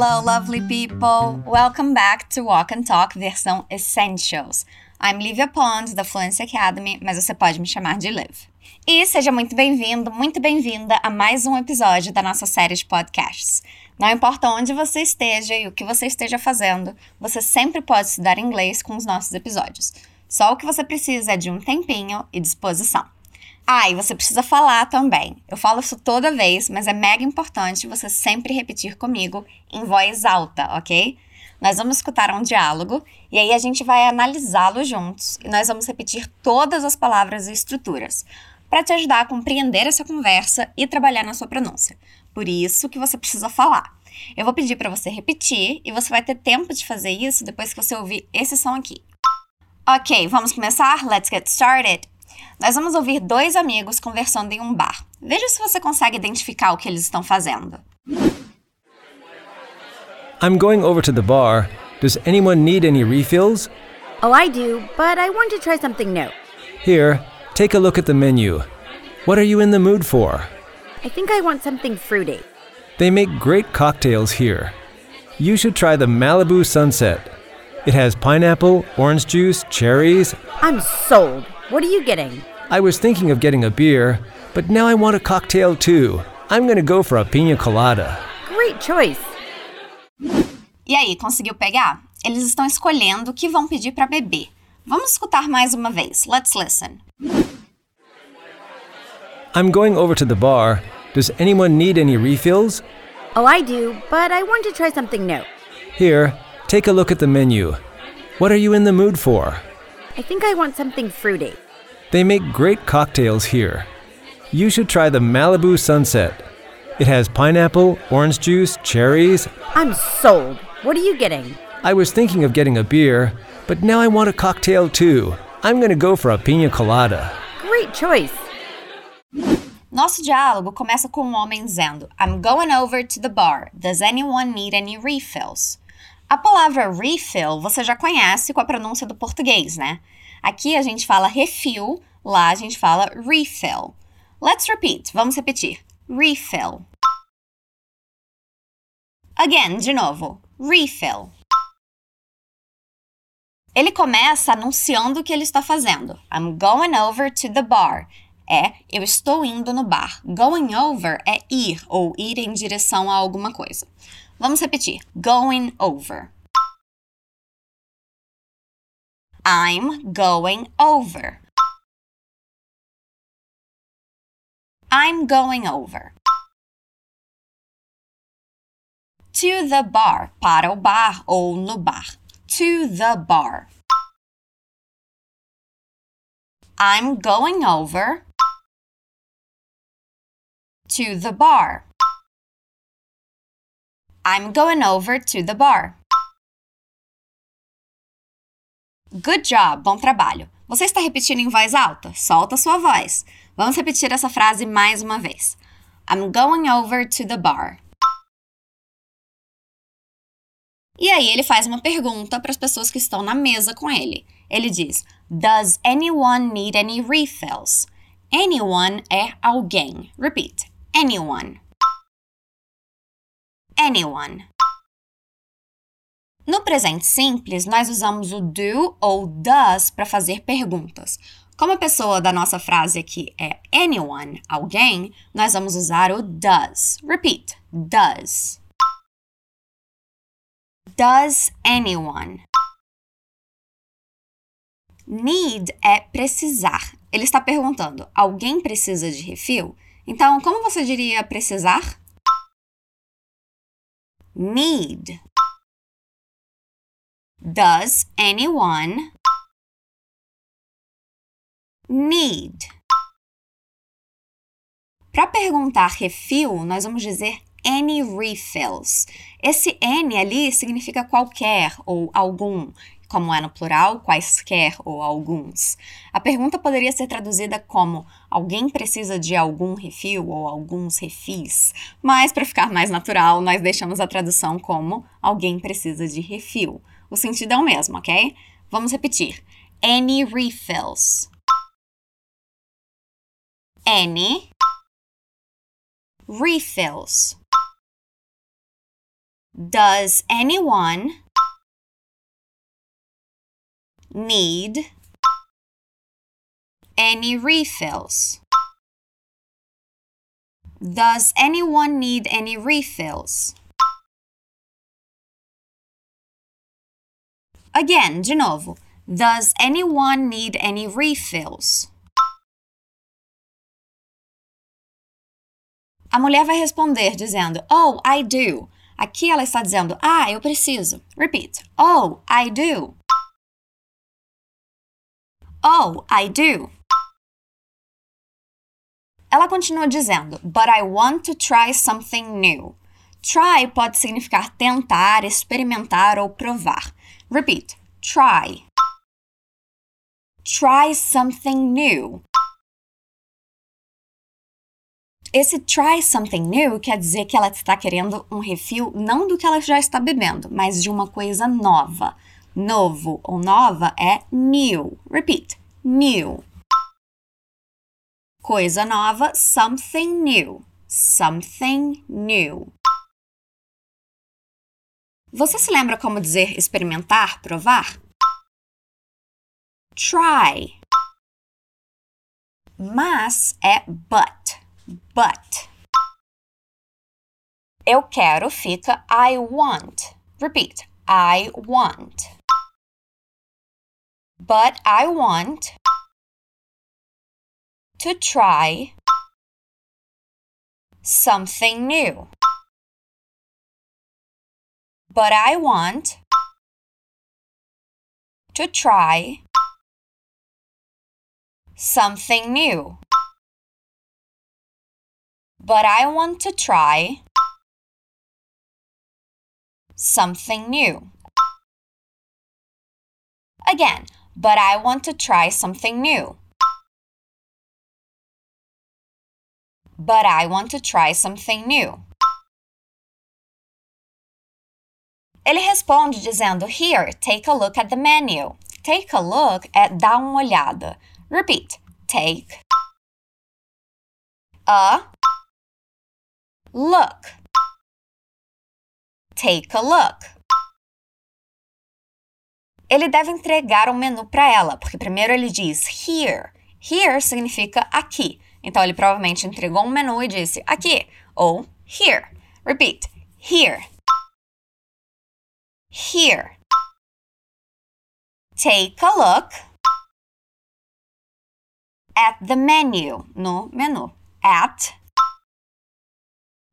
Hello, lovely people! Welcome back to Walk and Talk versão Essentials. I'm Livia Pond, da Fluency Academy, mas você pode me chamar de Liv. E seja muito bem-vindo, muito bem-vinda a mais um episódio da nossa série de podcasts. Não importa onde você esteja e o que você esteja fazendo, você sempre pode estudar inglês com os nossos episódios. Só o que você precisa é de um tempinho e disposição. Ah, e você precisa falar também. Eu falo isso toda vez, mas é mega importante você sempre repetir comigo em voz alta, ok? Nós vamos escutar um diálogo e aí a gente vai analisá-lo juntos e nós vamos repetir todas as palavras e estruturas para te ajudar a compreender essa conversa e trabalhar na sua pronúncia. Por isso que você precisa falar. Eu vou pedir para você repetir e você vai ter tempo de fazer isso depois que você ouvir esse som aqui. Ok, vamos começar? Let's get started! Nós vamos ouvir dois amigos conversando em um bar. Veja se você consegue identificar o que eles estão fazendo. I'm going over to the bar. Does anyone need any refills? Oh, I do, but I want to try something new. Here, take a look at the menu. What are you in the mood for? I think I want something fruity. They make great cocktails here. You should try the Malibu Sunset. It has pineapple, orange juice, cherries. I'm sold. What are you getting? I was thinking of getting a beer, but now I want a cocktail too. I'm gonna go for a pina colada. Great choice. E aí, conseguiu pegar? Eles estão escolhendo o que vão pedir para beber. Vamos escutar mais uma vez. Let's listen. I'm going over to the bar. Does anyone need any refills? Oh, I do, but I want to try something new. Here, take a look at the menu. What are you in the mood for? I think I want something fruity. They make great cocktails here. You should try the Malibu Sunset. It has pineapple, orange juice, cherries. I'm sold. What are you getting? I was thinking of getting a beer, but now I want a cocktail too. I'm gonna go for a pina colada. Great choice. Nosso diálogo começa com um homem dizendo: I'm going over to the bar. Does anyone need any refills? A palavra refill você já conhece com a pronúncia do português, né? Aqui a gente fala refill, lá a gente fala refill. Let's repeat. Vamos repetir. Refill. Again, de novo. Refill. Ele começa anunciando o que ele está fazendo. I'm going over to the bar. É, eu estou indo no bar. Going over é ir ou ir em direção a alguma coisa. Vamos repetir. Going over. I'm going over. I'm going over. To the bar. Para o bar ou no bar. To the bar. I'm going over to the bar. I'm going over to the bar. Good job, bom trabalho. Você está repetindo em voz alta? Solta sua voz. Vamos repetir essa frase mais uma vez. I'm going over to the bar. E aí ele faz uma pergunta para as pessoas que estão na mesa com ele. Ele diz: Does anyone need any refills? Anyone é alguém. Repeat. Anyone. Anyone. No presente simples, nós usamos o do ou does para fazer perguntas. Como a pessoa da nossa frase aqui é anyone, alguém, nós vamos usar o does. Repeat. Does. Does anyone? Need é precisar. Ele está perguntando: alguém precisa de refil? Então, como você diria precisar? Need. Does anyone need? Para perguntar refil, nós vamos dizer any refills. Esse any ali significa qualquer ou algum, como é no plural, quaisquer ou alguns. A pergunta poderia ser traduzida como alguém precisa de algum refil ou alguns refis, mas para ficar mais natural, nós deixamos a tradução como alguém precisa de refil. O sentido é o mesmo, ok? Vamos repetir. Any refills. Any refills. Does anyone need any refills? Does anyone need any refills? Again, de novo. Does anyone need any refills? A mulher vai responder dizendo, Oh, I do. Aqui ela está dizendo, Ah, eu preciso. Repeat. Oh, I do. Oh, I do. Ela continua dizendo, But I want to try something new. Try pode significar tentar, experimentar ou provar. Repeat. Try. Try something new. Esse try something new quer dizer que ela está querendo um refil não do que ela já está bebendo, mas de uma coisa nova. Novo ou nova é new. Repeat. New. Coisa nova, something new. Something new. Você se lembra como dizer experimentar, provar? Try. Mas é but. But. Eu quero fica I want. Repeat. I want. But I want to try something new. But I want to try something new. But I want to try something new. Again, but I want to try something new. But I want to try something new. Ele responde dizendo: Here, take a look at the menu. Take a look é dar uma olhada. Repeat. Take a look. Take a look. Ele deve entregar um menu para ela, porque primeiro ele diz here. Here significa aqui. Então ele provavelmente entregou um menu e disse aqui ou here. Repeat. Here. Here. Take a look at the menu. No menu. At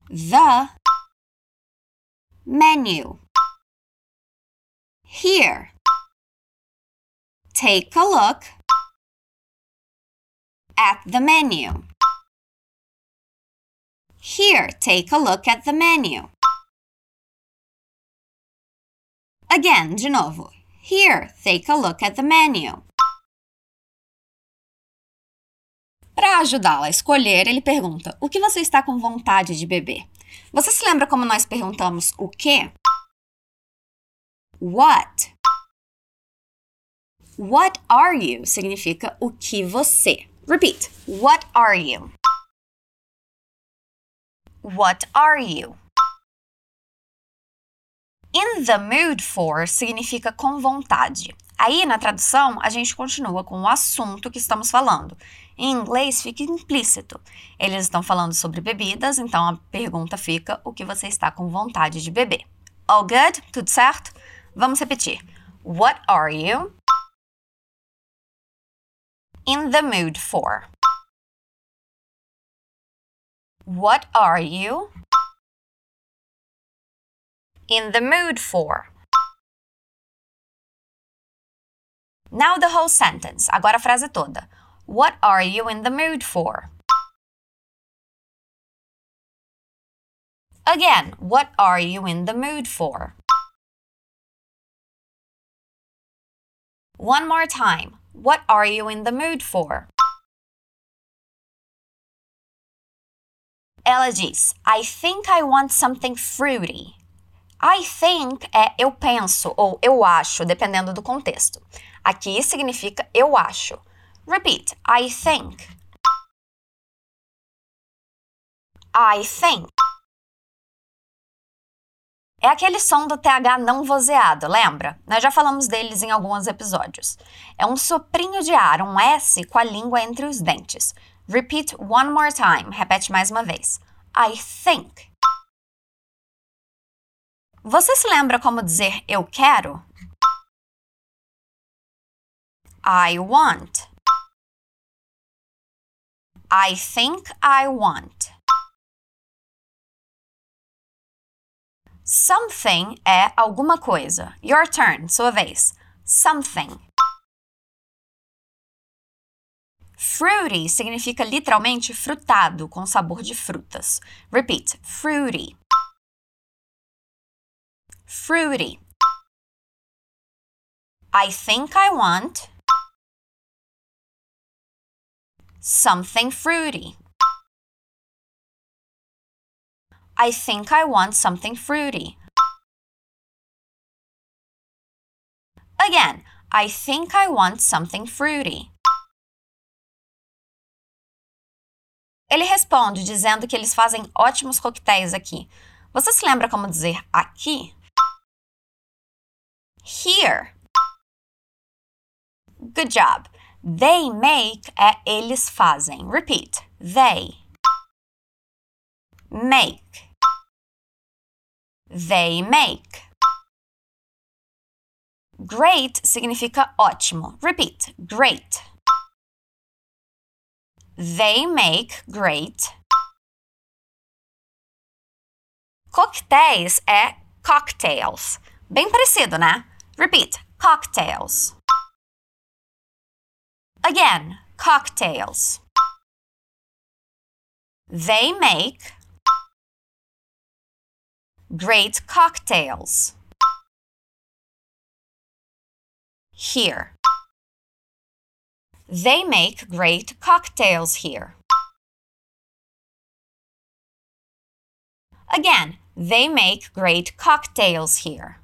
the menu. Here. Take a look at the menu. Here, take a look at the menu. Again, de novo. Here, take a look at the menu. Para ajudá-la a escolher, ele pergunta: O que você está com vontade de beber? Você se lembra como nós perguntamos o que? What? What are you significa o que você. Repeat. What are you? What are you? In the mood for significa com vontade. Aí, na tradução, a gente continua com o assunto que estamos falando. Em inglês fica implícito. Eles estão falando sobre bebidas, então a pergunta fica: o que você está com vontade de beber? All good? Tudo certo? Vamos repetir. What are you in the mood for? What are you in the mood for? Now the whole sentence. Agora a frase toda. What are you in the mood for? Again, what are you in the mood for? One more time. What are you in the mood for? Ela diz: I think I want something fruity. I think é eu penso ou eu acho, dependendo do contexto. Aqui significa eu acho. Repeat. I think. I think. É aquele som do TH não vozeado, lembra? Nós já falamos deles em alguns episódios. É um soprinho de ar, um S com a língua entre os dentes. Repeat one more time. Repete mais uma vez. I think. Você se lembra como dizer eu quero? I want. I think I want. Something é alguma coisa. Your turn, sua vez. Something. Fruity significa literalmente frutado, com sabor de frutas. Repeat. Fruity. Fruity. I think I want something fruity. I think I want something fruity. Again, I think I want something fruity. Ele responde dizendo que eles fazem ótimos coquetéis aqui. Você se lembra como dizer aqui? Here. Good job. They make é eles fazem. Repeat. They make. They make. Great significa ótimo. Repeat. Great. They make great. Coquetéis é cocktails. Bem parecido, né? Repeat. Cocktails. Again, cocktails. They make great cocktails. Here. They make great cocktails here. Again, they make great cocktails here.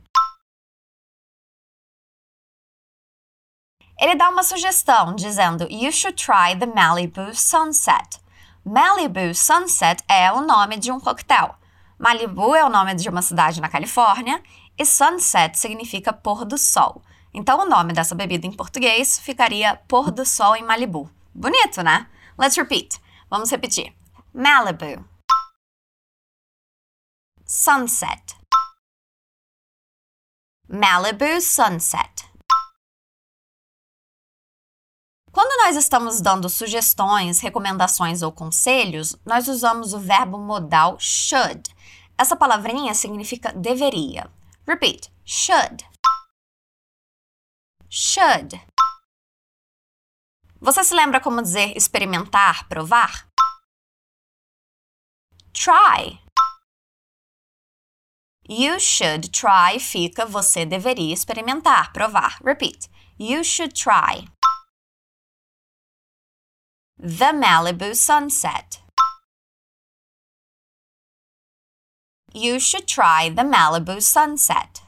Ele dá uma sugestão dizendo: You should try the Malibu Sunset. Malibu Sunset é o nome de um coquetel. Malibu é o nome de uma cidade na Califórnia e sunset significa pôr do sol. Então o nome dessa bebida em português ficaria pôr do sol em Malibu. Bonito, né? Let's repeat. Vamos repetir. Malibu. Sunset. Malibu Sunset. Quando nós estamos dando sugestões, recomendações ou conselhos, nós usamos o verbo modal should. Essa palavrinha significa deveria. Repeat. Should. Should. Você se lembra como dizer experimentar, provar? Try. You should try fica você deveria experimentar, provar. Repeat. You should try. The Malibu sunset. You should try the Malibu sunset.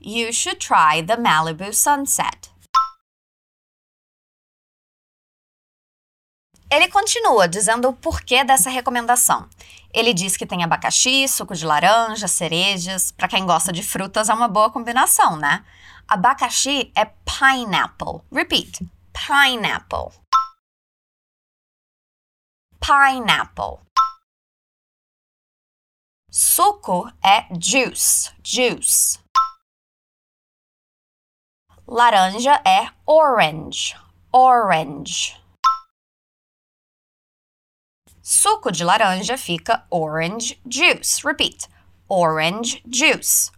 You should try the Malibu sunset. Ele continua dizendo o porquê dessa recomendação. Ele diz que tem abacaxi, suco de laranja, cerejas. Para quem gosta de frutas, é uma boa combinação, né? Abacaxi é pineapple. Repeat. Pineapple. Pineapple. Suco é juice. Juice. Laranja é orange. Orange. Suco de laranja fica orange juice. Repeat. Orange juice.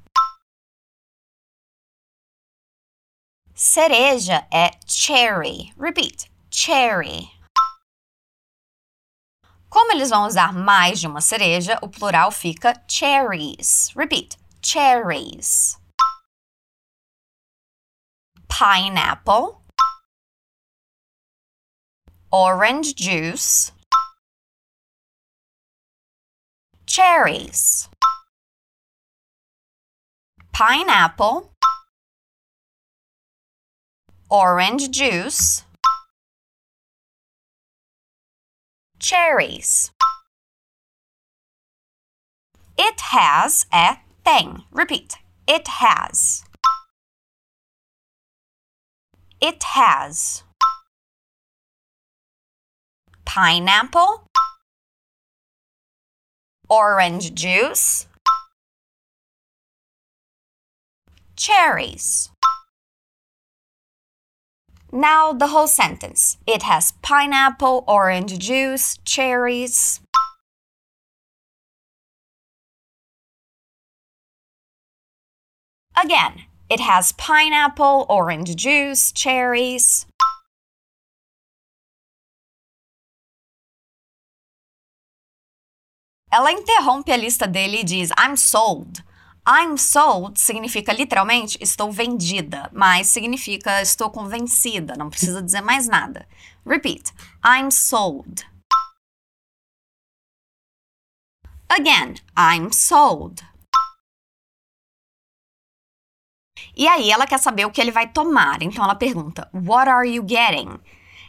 Cereja é cherry. Repeat. Cherry. Como eles vão usar mais de uma cereja, o plural fica cherries. Repeat. Cherries. Pineapple. Orange juice. Cherries. Pineapple orange juice, cherries. It has a thing. Repeat. It has. It has. Pineapple. Orange juice. Cherries. Now the whole sentence. It has pineapple, orange juice, cherries. Again, it has pineapple, orange juice, cherries. Ela interrompe a lista dele e diz: I'm sold. I'm sold significa literalmente estou vendida, mas significa estou convencida, não precisa dizer mais nada. Repeat: I'm sold. Again, I'm sold. E aí ela quer saber o que ele vai tomar, então ela pergunta: What are you getting?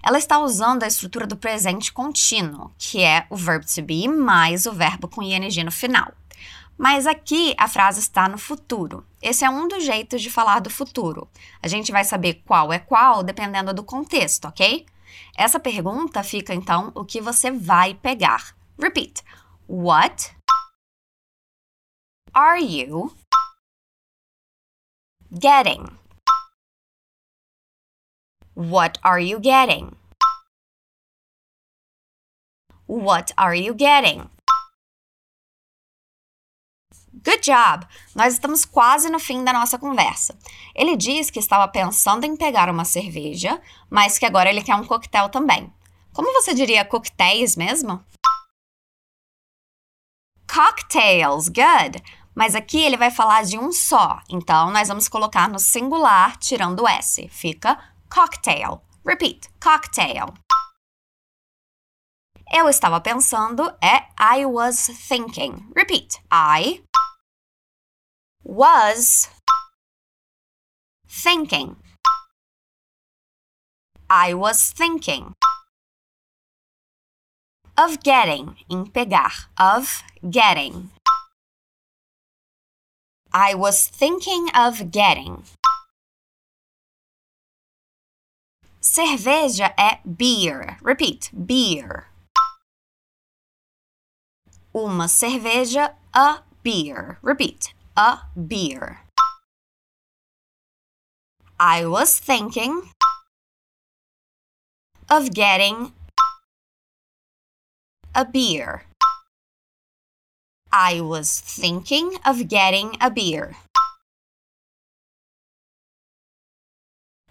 Ela está usando a estrutura do presente contínuo, que é o verb to be mais o verbo com ing no final. Mas aqui a frase está no futuro. Esse é um dos jeitos de falar do futuro. A gente vai saber qual é qual dependendo do contexto, ok? Essa pergunta fica então o que você vai pegar. Repeat. What are you getting? What are you getting? What are you getting? Good job! Nós estamos quase no fim da nossa conversa. Ele diz que estava pensando em pegar uma cerveja, mas que agora ele quer um coquetel também. Como você diria coquetéis mesmo? Cocktails, good! Mas aqui ele vai falar de um só, então nós vamos colocar no singular tirando o S. Fica cocktail. Repeat, cocktail. Eu estava pensando é I was thinking. Repeat. I was thinking. I was thinking of getting, em pegar, of getting. I was thinking of getting. Cerveja é beer. Repeat, beer. Uma cerveja, a beer. Repeat, a beer. I was thinking of getting a beer. I was thinking of getting a beer.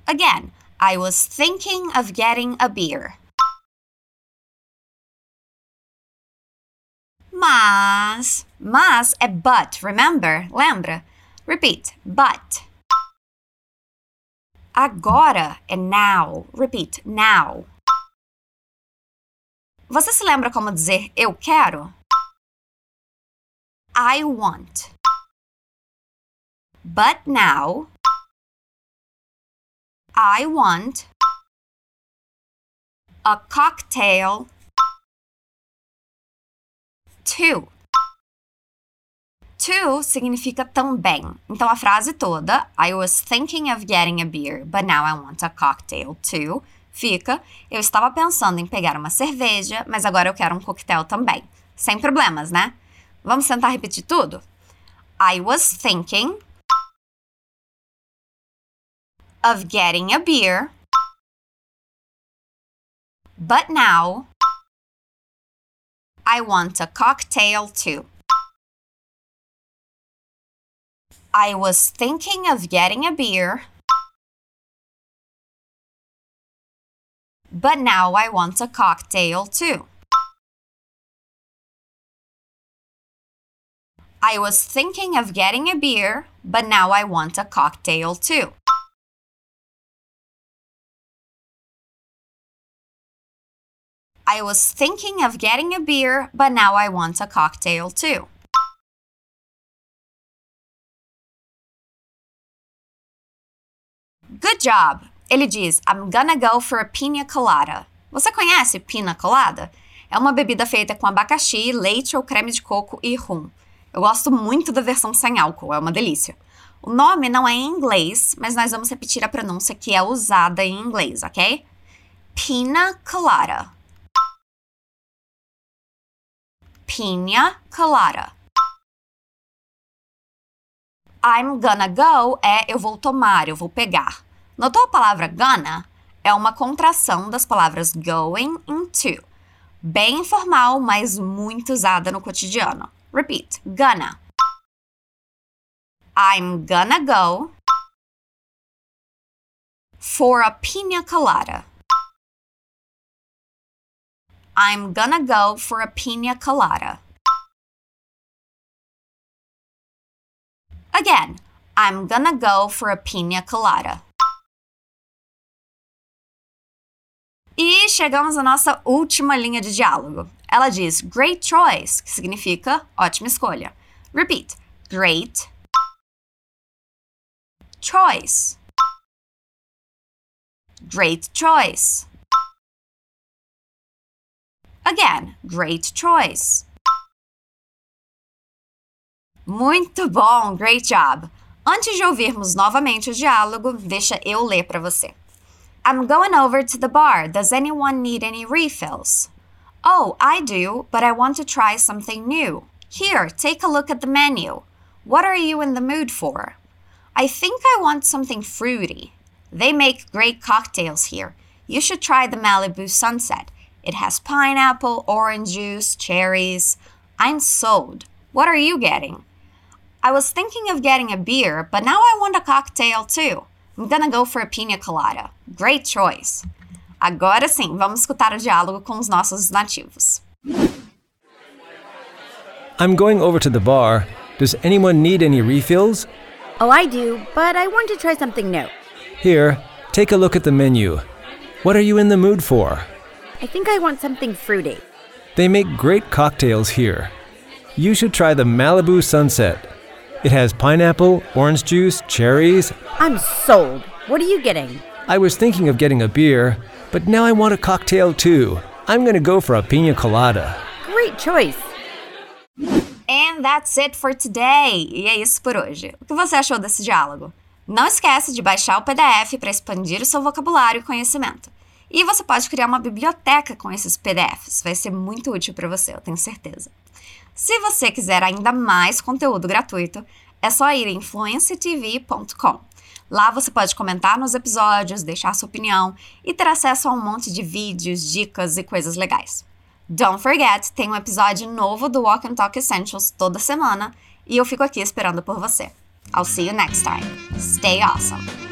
Again, I was thinking of getting a beer. Mas, mas é but, remember? Lembra? Repeat, but. Agora é now. Repeat, now. Você se lembra como dizer eu quero? I want. But now, I want a cocktail too. To significa também. Então a frase toda, I was thinking of getting a beer, but now I want a cocktail too, fica, eu estava pensando em pegar uma cerveja, mas agora eu quero um coquetel também. Sem problemas, né? Vamos tentar repetir tudo? I was thinking of getting a beer, but now I want a cocktail too. I was thinking of getting a beer, but now I want a cocktail too. I was thinking of getting a beer, but now I want a cocktail too. I was thinking of getting a beer, but now I want a cocktail too. Good job! Ele diz: I'm gonna go for a pina colada. Você conhece pina colada? É uma bebida feita com abacaxi, leite ou creme de coco e rum. Eu gosto muito da versão sem álcool, é uma delícia. O nome não é em inglês, mas nós vamos repetir a pronúncia que é usada em inglês, ok? Pina colada. Pina colada. I'm gonna go é eu vou tomar, eu vou pegar. Notou a palavra gonna? É uma contração das palavras going e to. Bem informal, mas muito usada no cotidiano. Repeat, gonna. I'm gonna go for a pina colada. I'm gonna go for a pina colada. Again, I'm gonna go for a pina colada. E chegamos à nossa última linha de diálogo. Ela diz great choice, que significa ótima escolha. Repeat. Great choice. Great choice. Again, great choice. Muito bom, great job. Antes de ouvirmos novamente o diálogo, deixa eu ler para você. I'm going over to the bar. Does anyone need any refills? Oh, I do, but I want to try something new. Here, take a look at the menu. What are you in the mood for? I think I want something fruity. They make great cocktails here. You should try the Malibu Sunset. It has pineapple, orange juice, cherries. I'm sold. What are you getting? I was thinking of getting a beer, but now I want a cocktail too. I'm gonna go for a pina colada. Great choice. Agora sim, vamos escutar o diálogo com os nossos nativos. I'm going over to the bar. Does anyone need any refills? Oh, I do, but I want to try something new. Here, take a look at the menu. What are you in the mood for? I think I want something fruity. They make great cocktails here. You should try the Malibu Sunset. It has pineapple, orange juice, cherries. I'm sold. What are you getting? I was thinking of getting a beer, but now I want a cocktail too. I'm gonna go for a pina colada. Great choice. And that's it for today. E é isso por hoje. O que você achou desse diálogo? Não esquece de baixar o PDF para expandir o seu vocabulário e conhecimento. E você pode criar uma biblioteca com esses PDFs. Vai ser muito útil para você, eu tenho certeza. Se você quiser ainda mais conteúdo gratuito, é só ir em influencetv.com. Lá você pode comentar nos episódios, deixar sua opinião e ter acesso a um monte de vídeos, dicas e coisas legais. Don't forget, tem um episódio novo do Walk and Talk Essentials toda semana e eu fico aqui esperando por você. I'll see you next time. Stay awesome!